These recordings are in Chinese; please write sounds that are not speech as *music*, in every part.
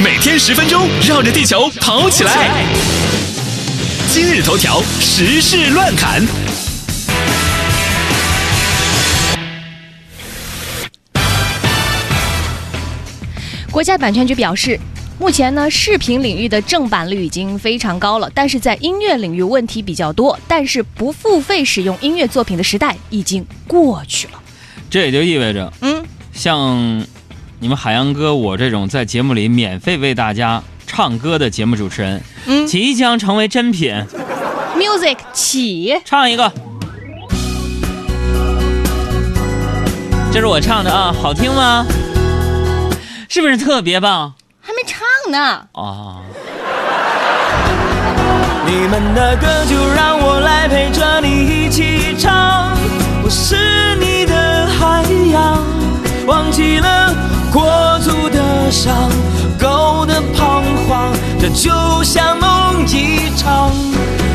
每天十分钟，绕着地球跑起来。今日头条时事乱侃。国家版权局表示，目前呢，视频领域的正版率已经非常高了，但是在音乐领域问题比较多。但是不付费使用音乐作品的时代已经过去了。这也就意味着，嗯，像你们海洋哥我这种在节目里免费为大家唱歌的节目主持人，嗯即将成为真品。，music 起，唱一个，这是我唱的啊，好听吗？是不是特别棒还没唱呢。啊？你们的歌就让我来陪着你一起唱，我是你的海洋，忘记了过足的伤，够的彷徨，这就像梦一场。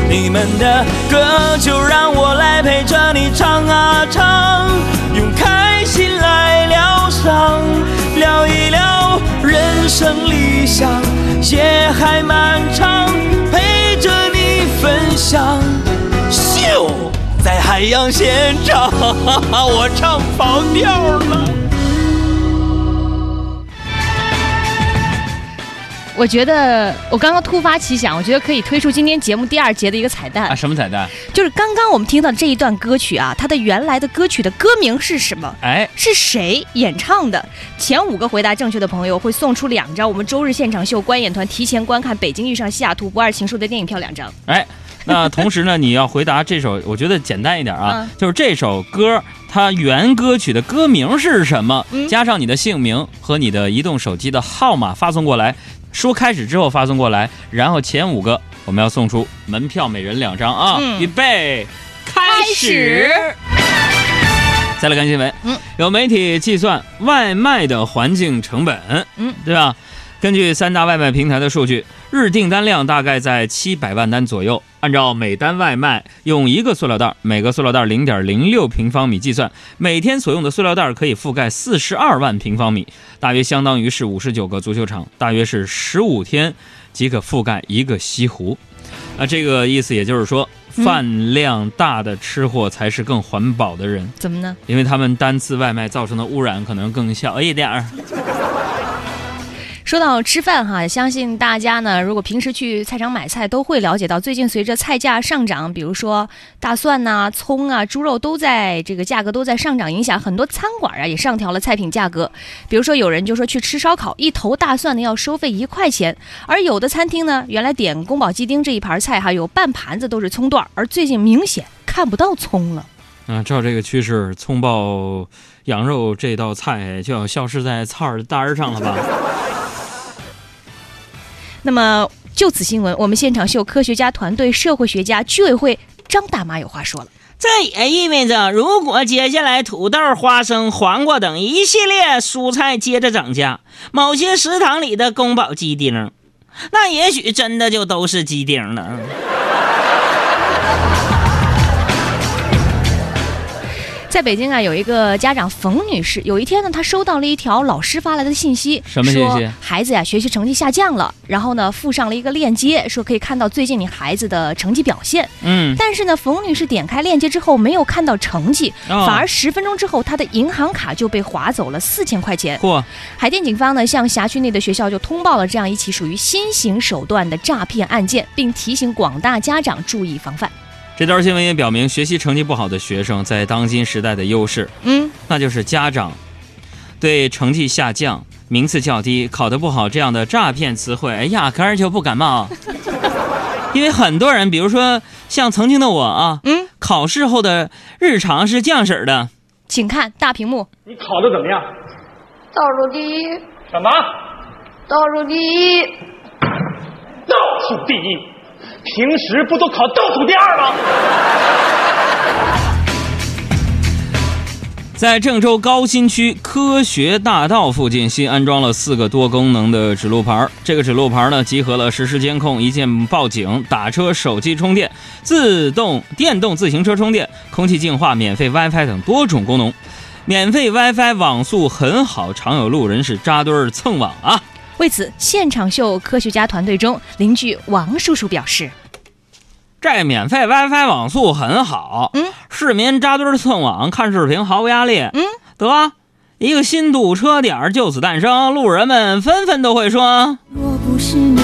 你们的歌就让我来陪着你唱啊唱，用开心来疗伤，聊一聊人生理想，夜还漫长，陪着你分享。咻，在海洋现场，我唱跑调了。我觉得我刚刚突发奇想，我觉得可以推出今天节目第二节的一个彩蛋啊，，什么彩蛋？就是刚刚我们听到的这一段歌曲啊，它的原来的歌曲的歌名是什么？哎，是谁演唱的？前五个回答正确的朋友会送出两张我们周日现场秀观演团提前观看《北京遇上西雅图不二情书》的电影票两张。哎，那同时呢，你要回答这首，我觉得简单一点啊，嗯就是这首歌它原歌曲的歌名是什么，嗯加上你的姓名和你的移动手机的号码发送过来，说开始之后发送过来，然后前五个我们要送出门票，每人两张啊，嗯。预备，开始。始。再来看新闻，嗯，有媒体计算外卖的环境成本，嗯，对吧？根据三大外卖平台的数据，日订单量大概在七百万单左右。按照每单外卖用一个塑料袋，每个塑料袋零点零六平方米计算，每天所用的塑料袋可以覆盖四十二万平方米，大约相当于是五十九个足球场，大约是十五天即可覆盖一个西湖。啊，这个意思也就是说，嗯饭量大的吃货才是更环保的人。怎么呢？因为他们单次外卖造成的污染可能更小一点儿。说到吃饭哈，相信大家呢，如果平时去菜场买菜，都会了解到，最近随着菜价上涨，比如说大蒜呐、葱啊、猪肉都在这个价格都在上涨，影响很多餐馆啊也上调了菜品价格。比如说有人就说去吃烧烤，一头大蒜呢要收费一块钱，而有的餐厅呢，原来点宫保鸡丁这一盘菜哈，有半盘子都是葱段儿，而最近明显看不到葱了。啊，照这个趋势，葱爆羊肉这道菜就要消失在菜单上了吧？那么就此新闻，我们现场秀科学家团队、社会学家、居委会张大妈有话说了。这也意味着，如果接下来土豆、花生、黄瓜等一系列蔬菜接着涨价，某些食堂里的宫保鸡丁，那也许真的就都是鸡丁了。在北京啊，有一个家长冯女士，有一天呢，她收到了一条老师发来的信息，什么信息说孩子呀学习成绩下降了，然后呢附上了一个链接，说可以看到最近你孩子的成绩表现。嗯，但是呢，冯女士点开链接之后没有看到成绩，哦反而十分钟之后她的银行卡就被划走了四千块钱。嚯，海淀警方呢向辖区内的学校就通报了这样一起属于新型手段的诈骗案件，并提醒广大家长注意防范。这条新闻也表明，学习成绩不好的学生在当今时代的优势，嗯，那就是家长对成绩下降、名次较低、考得不好这样的诈骗词汇，哎压根儿就不感冒。因为很多人，比如说像曾经的我啊，嗯，考试后的日常是这样式儿的。请看大屏幕。你考的怎么样？倒数第一，什么？倒数第一，倒数第一？平时不都考倒数第二吗？*laughs* 在郑州高新区科学大道附近新安装了四个多功能的指路牌。这个指路牌呢，集合了实时监控、一键报警、打车、手机充电、自动电动自行车充电、空气净化、免费 WiFi 等多种功能。免费 WiFi 网速很好，常有路人是扎堆儿蹭网啊。为此，现场秀科学家团队中，邻居王叔叔表示这免费 WiFi 网速很好，嗯，市民扎堆儿蹭网看视频毫无压力，嗯，得一个新堵车点儿就此诞生，路人们纷纷都会说。若不是你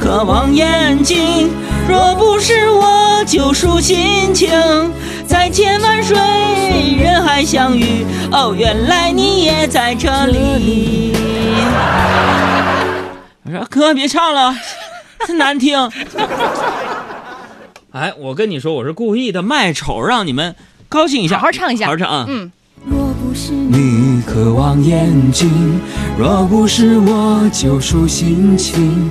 渴望眼睛，若不是我救赎心情，在千万水人海相遇，哦，原来你也在这里。我说哥别唱了，真难听。*laughs* 哎，我跟你说，我是故意的卖丑，让你们高兴一下，好好唱一下好好唱啊！嗯，若不是你渴望眼睛，若不是我救赎心情，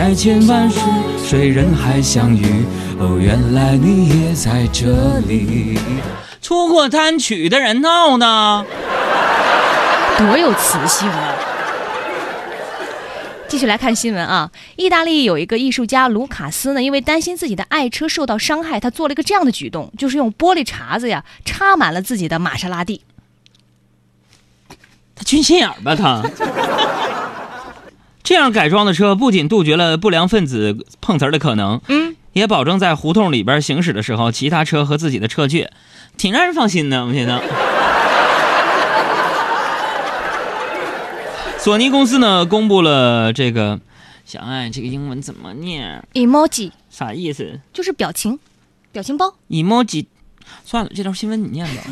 在千万水水人海相遇，哦，原来你也在这里。出过单曲的人闹呢？多有磁性啊！继续来看新闻啊，意大利有一个艺术家卢卡斯呢，因为担心自己的爱车受到伤害，他做了一个这样的举动，就是用玻璃碴子呀插满了自己的玛莎拉蒂。他缺心眼儿吧他？这样改装的车不仅杜绝了不良分子碰瓷儿的可能，嗯，也保证在胡同里边行驶的时候，其他车和自己的车距，挺让人放心的。我觉得。*laughs* 索尼公司呢公布了这个，小爱这个英文怎么念？emoji 啥意思就是表情，表情包。？emoji，算了，这条新闻你念吧。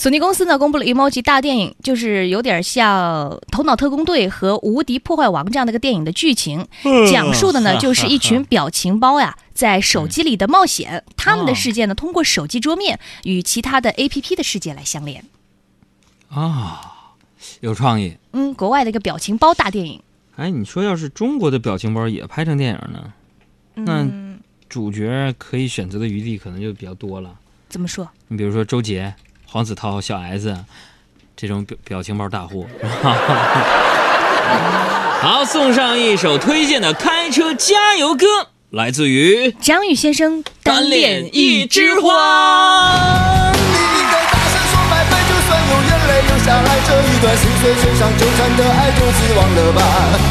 索尼公司呢公布了 emoji 大电影，就是有点像《头脑特工队》和《无敌破坏王》这样的一个电影的剧情，讲述的呢就是一群表情包呀在手机里的冒险，他们的世界呢通过手机桌面与其他的 APP 的世界来相连。啊，有创意。嗯，国外的一个表情包大电影。哎，你说要是中国的表情包也拍成电影呢，那嗯，主角可以选择的余地可能就比较多了。怎么说？你比如说周杰、黄子韬、小 S 这种表表情包大户。*laughs* 好，送上一首推荐的开车加油歌，来自于张宇先生单恋一枝花。你应该大声说拜拜，就算有眼泪流下来，这一段心碎身上纠缠的爱就此忘了吧。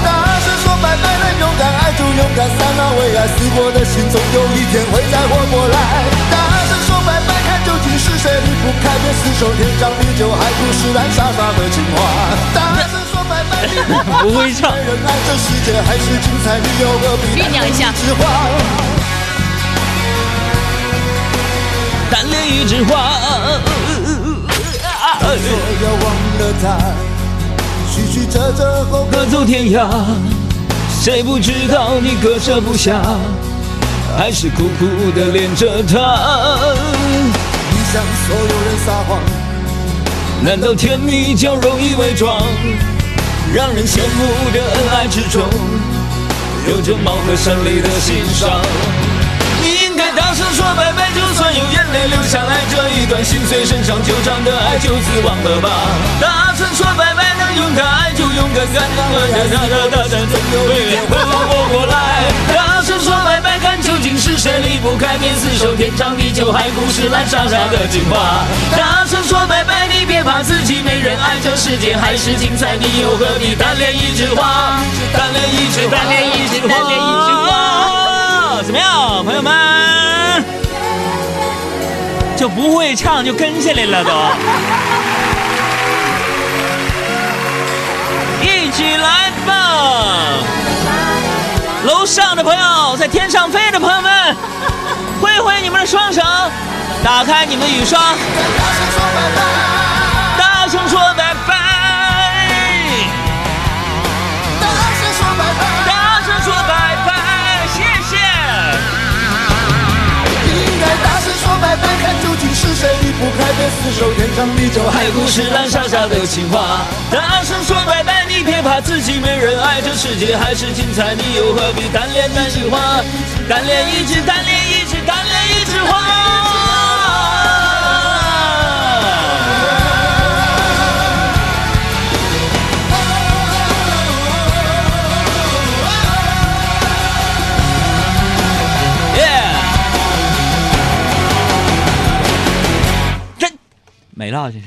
大声说拜拜，能勇敢爱就勇敢散啊，为爱死过的心，总有一天会再活过来。大声说拜拜，看究竟是谁离不开，别厮守天长地久，还不是烂傻傻的情话。大声说拜拜，你 *laughs* 不会唱没人爱这世界还是精彩，你又何必酝酿一下花？单恋一枝花。说要忘了他，曲曲折折后各走天涯，谁不知道你割舍不下，还是苦苦的恋着她。向所有人撒谎，难道甜蜜就容易伪装？让人羡慕的恩爱之中，有着貌合神离的心伤。你应该大声说拜拜，就算有眼泪流下来，这一段心碎身上纠缠的爱就此忘了吧。大声说拜拜，能勇敢爱就勇敢干，哒哒哒哒哒，总有一天会活过来。大，竟是谁离不开，便厮守天长地久，还不是烂傻傻的情话。大声说拜拜，你别怕自己没人爱，这世界还是精彩，你又何必单恋一枝花？单恋一枝，单恋一枝，单恋一枝花。怎么样，朋友们？就不会唱就跟下来了都。一起来吧！楼上的朋友，在天上飞的朋友们，*laughs* 挥挥你们的双手，打开你们的雨刷，大声说拜拜。大声说拜拜，大声说拜拜，大声说拜拜，谢谢。你应该大声说拜拜，看究竟是谁离不开，别厮守天长地久，还还不是烂傻傻的情话。大声说拜拜，你别怕自己没人爱，这世界还是精彩，你又何必单恋单枝花？单恋一枝，单恋一枝，单恋一枝花。耶！真没了，这是。